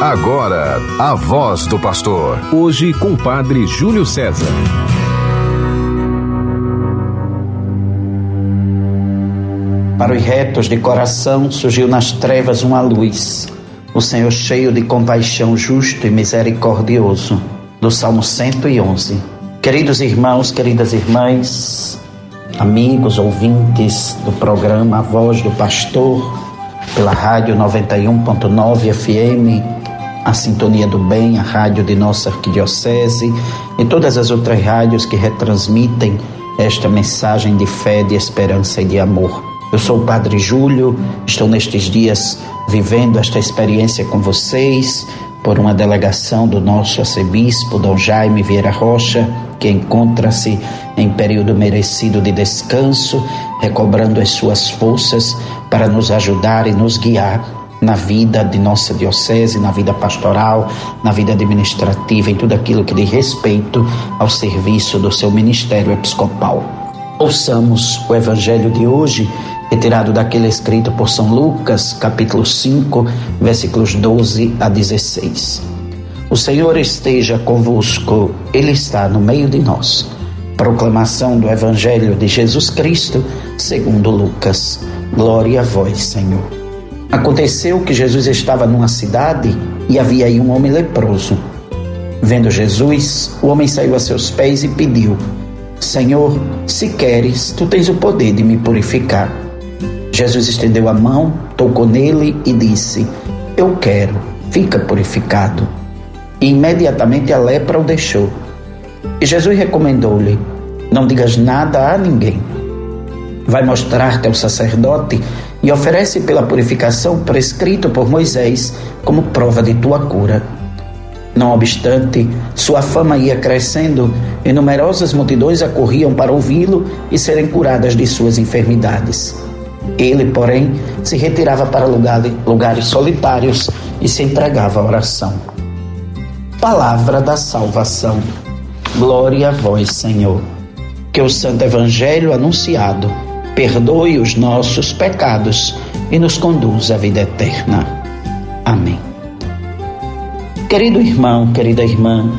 Agora, a voz do pastor. Hoje com o padre Júlio César. Para os retos de coração surgiu nas trevas uma luz. O Senhor cheio de compaixão, justo e misericordioso. Do Salmo 111. Queridos irmãos, queridas irmãs, amigos, ouvintes do programa A Voz do Pastor, pela Rádio 91.9 FM, a Sintonia do Bem, a rádio de nossa arquidiocese e todas as outras rádios que retransmitem esta mensagem de fé, de esperança e de amor. Eu sou o Padre Júlio, estou nestes dias vivendo esta experiência com vocês por uma delegação do nosso arcebispo, Dom Jaime Vieira Rocha, que encontra-se em período merecido de descanso, recobrando as suas forças para nos ajudar e nos guiar na vida de nossa diocese, na vida pastoral, na vida administrativa, em tudo aquilo que diz respeito ao serviço do seu ministério episcopal. Ouçamos o evangelho de hoje, retirado daquele escrito por São Lucas, capítulo 5, versículos 12 a 16. O Senhor esteja convosco, Ele está no meio de nós. Proclamação do Evangelho de Jesus Cristo, segundo Lucas. Glória a vós, Senhor. Aconteceu que Jesus estava numa cidade e havia aí um homem leproso. Vendo Jesus, o homem saiu a seus pés e pediu: Senhor, se queres, tu tens o poder de me purificar. Jesus estendeu a mão, tocou nele e disse: Eu quero, fica purificado. E imediatamente a lepra o deixou. E Jesus recomendou-lhe: Não digas nada a ninguém. Vai mostrar-te ao sacerdote e oferece pela purificação prescrito por Moisés como prova de tua cura. Não obstante, sua fama ia crescendo e numerosas multidões acorriam para ouvi-lo e serem curadas de suas enfermidades. Ele, porém, se retirava para lugares solitários e se entregava à oração. Palavra da salvação. Glória a vós, Senhor. Que o Santo Evangelho anunciado perdoe os nossos pecados e nos conduz à vida eterna. Amém. Querido irmão, querida irmã,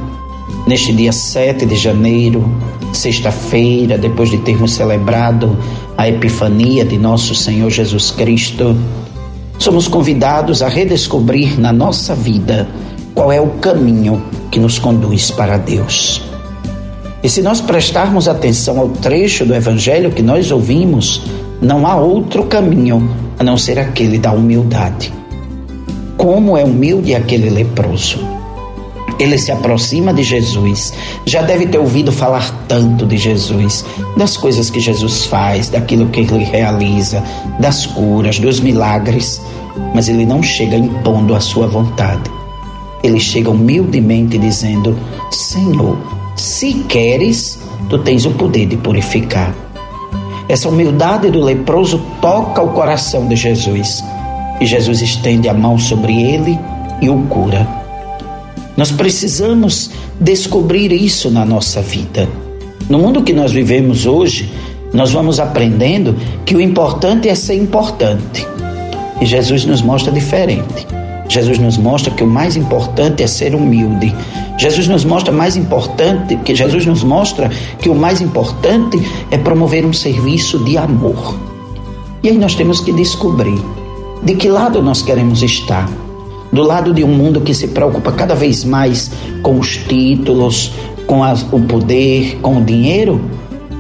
neste dia 7 de janeiro, sexta-feira, depois de termos celebrado a Epifania de nosso Senhor Jesus Cristo, somos convidados a redescobrir na nossa vida qual é o caminho que nos conduz para Deus. E se nós prestarmos atenção ao trecho do Evangelho que nós ouvimos, não há outro caminho a não ser aquele da humildade. Como é humilde aquele leproso. Ele se aproxima de Jesus, já deve ter ouvido falar tanto de Jesus, das coisas que Jesus faz, daquilo que ele realiza, das curas, dos milagres, mas ele não chega impondo a sua vontade. Ele chega humildemente dizendo: Senhor, se queres, tu tens o poder de purificar. Essa humildade do leproso toca o coração de Jesus e Jesus estende a mão sobre ele e o cura. Nós precisamos descobrir isso na nossa vida. No mundo que nós vivemos hoje, nós vamos aprendendo que o importante é ser importante. E Jesus nos mostra diferente. Jesus nos mostra que o mais importante é ser humilde. Jesus nos mostra mais importante, que Jesus nos mostra que o mais importante é promover um serviço de amor. E aí nós temos que descobrir de que lado nós queremos estar. Do lado de um mundo que se preocupa cada vez mais com os títulos, com o poder, com o dinheiro?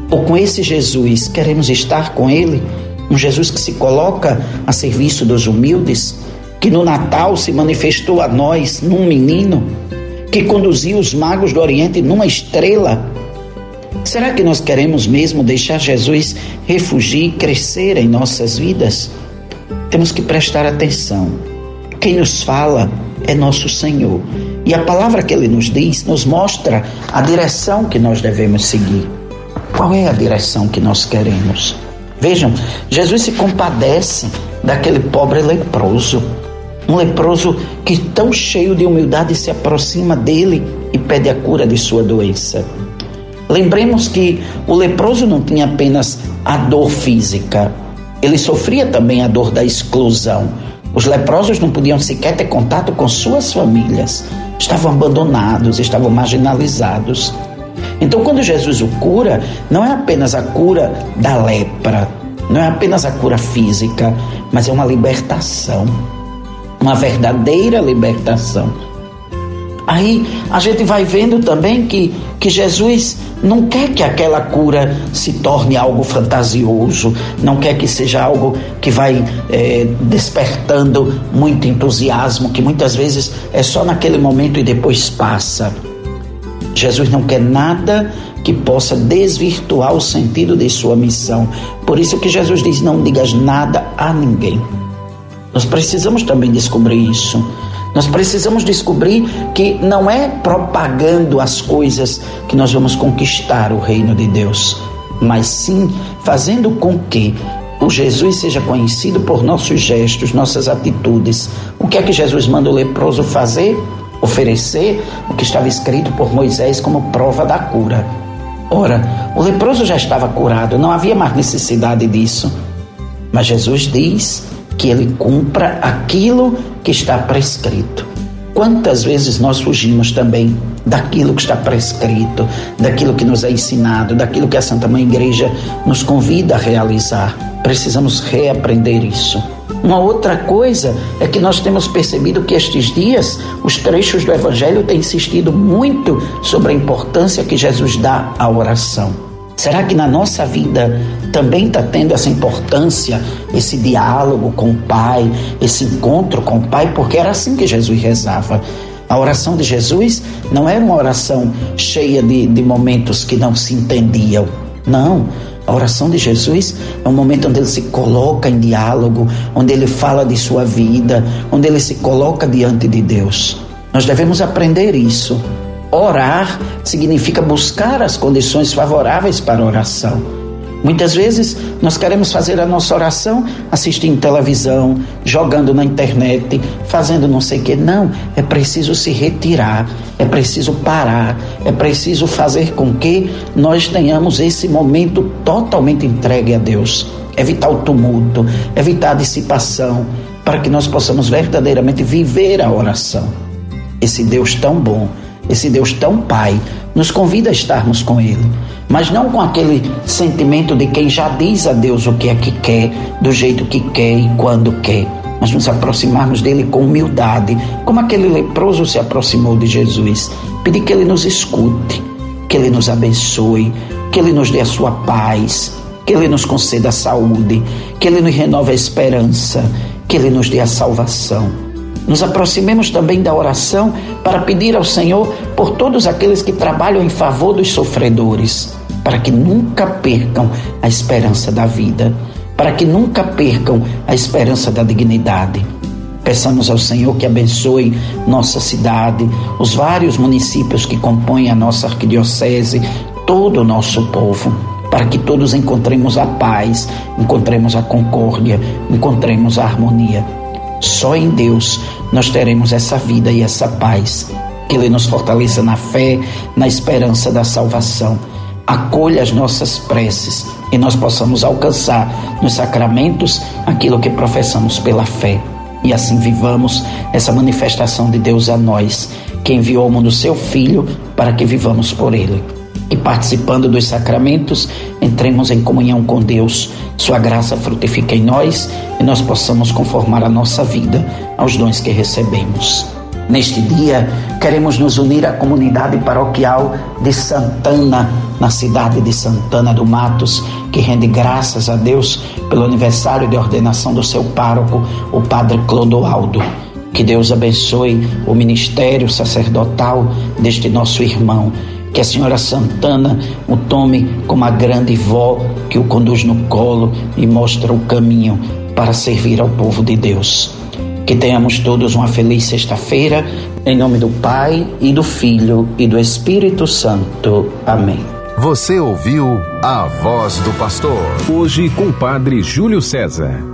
Ou com esse Jesus, queremos estar com ele? Um Jesus que se coloca a serviço dos humildes, que no Natal se manifestou a nós num menino, que conduziu os magos do Oriente numa estrela. Será que nós queremos mesmo deixar Jesus refugir e crescer em nossas vidas? Temos que prestar atenção. Quem nos fala é nosso Senhor. E a palavra que ele nos diz nos mostra a direção que nós devemos seguir. Qual é a direção que nós queremos? Vejam, Jesus se compadece daquele pobre leproso um leproso que, tão cheio de humildade, se aproxima dele e pede a cura de sua doença. Lembremos que o leproso não tinha apenas a dor física, ele sofria também a dor da exclusão, Os leprosos não podiam sequer ter contato com suas famílias. Estavam abandonados, estavam marginalizados. Então, quando Jesus o cura, não é apenas a cura da lepra, não é apenas a cura física, mas é uma libertação, uma verdadeira libertação. Aí a gente vai vendo também que, que Jesus não quer que aquela cura se torne algo fantasioso, não quer que seja algo que vai é, despertando muito entusiasmo, que muitas vezes é só naquele momento e depois passa. Jesus não quer nada que possa desvirtuar o sentido de sua missão. Por isso que Jesus diz: não digas nada a ninguém. Nós precisamos também descobrir isso. Nós precisamos descobrir que não é propagando as coisas que nós vamos conquistar o reino de Deus, mas sim fazendo com que o Jesus seja conhecido por nossos gestos, nossas atitudes. O que é que Jesus manda o leproso fazer? Oferecer o que estava escrito por Moisés como prova da cura. Ora, o leproso já estava curado, não havia mais necessidade disso. Mas Jesus diz que ele cumpra aquilo que está prescrito. Quantas vezes nós fugimos também daquilo que está prescrito, daquilo que nos é ensinado, daquilo que a Santa Mãe Igreja nos convida a realizar? Precisamos reaprender isso. Uma outra coisa é que nós temos percebido que estes dias os trechos do Evangelho têm insistido muito sobre a importância que Jesus dá à oração. Será que na nossa vida também está tendo essa importância, esse diálogo com o Pai, esse encontro com o Pai? Porque era assim que Jesus rezava. A oração de Jesus não era uma oração cheia de, de momentos que não se entendiam. Não. A oração de Jesus é um momento onde ele se coloca em diálogo, onde ele fala de sua vida, onde ele se coloca diante de Deus. Nós devemos aprender isso. Orar significa buscar as condições favoráveis para a oração. Muitas vezes nós queremos fazer a nossa oração assistindo televisão, jogando na internet, fazendo não sei o que. Não, é preciso se retirar, é preciso parar, é preciso fazer com que nós tenhamos esse momento totalmente entregue a Deus. Evitar o tumulto, evitar a dissipação, para que nós possamos verdadeiramente viver a oração. Esse Deus tão bom esse Deus tão Pai, nos convida a estarmos com Ele, mas não com aquele sentimento de quem já diz a Deus o que é que quer, do jeito que quer e quando quer, mas nos aproximarmos dele com humildade, como aquele leproso se aproximou de Jesus, pedir que Ele nos escute, que Ele nos abençoe, que Ele nos dê a sua paz, que Ele nos conceda a saúde, que Ele nos renove a esperança, que Ele nos dê a salvação. Nos aproximemos também da oração para pedir ao Senhor por todos aqueles que trabalham em favor dos sofredores, para que nunca percam a esperança da vida, para que nunca percam a esperança da dignidade. Peçamos ao Senhor que abençoe nossa cidade, os vários municípios que compõem a nossa arquidiocese, todo o nosso povo, para que todos encontremos a paz, encontremos a concórdia, encontremos a harmonia. Só em Deus nós teremos essa vida e essa paz. Que Ele nos fortaleça na fé, na esperança da salvação. Acolha as nossas preces e nós possamos alcançar nos sacramentos aquilo que professamos pela fé. E assim vivamos essa manifestação de Deus a nós, que enviou ao mundo seu Filho para que vivamos por Ele e participando dos sacramentos, entremos em comunhão com Deus. Sua graça frutifique em nós e nós possamos conformar a nossa vida aos dons que recebemos. Neste dia, queremos nos unir à comunidade paroquial de Santana, na cidade de Santana do Matos, que rende graças a Deus pelo aniversário de ordenação do seu pároco, o Padre Clodoaldo. Que Deus abençoe o ministério sacerdotal deste nosso irmão que a senhora Santana o tome como a grande vó que o conduz no colo e mostra o caminho para servir ao povo de Deus. Que tenhamos todos uma feliz sexta-feira, em nome do Pai e do Filho e do Espírito Santo. Amém. Você ouviu a voz do pastor. Hoje com o Padre Júlio César.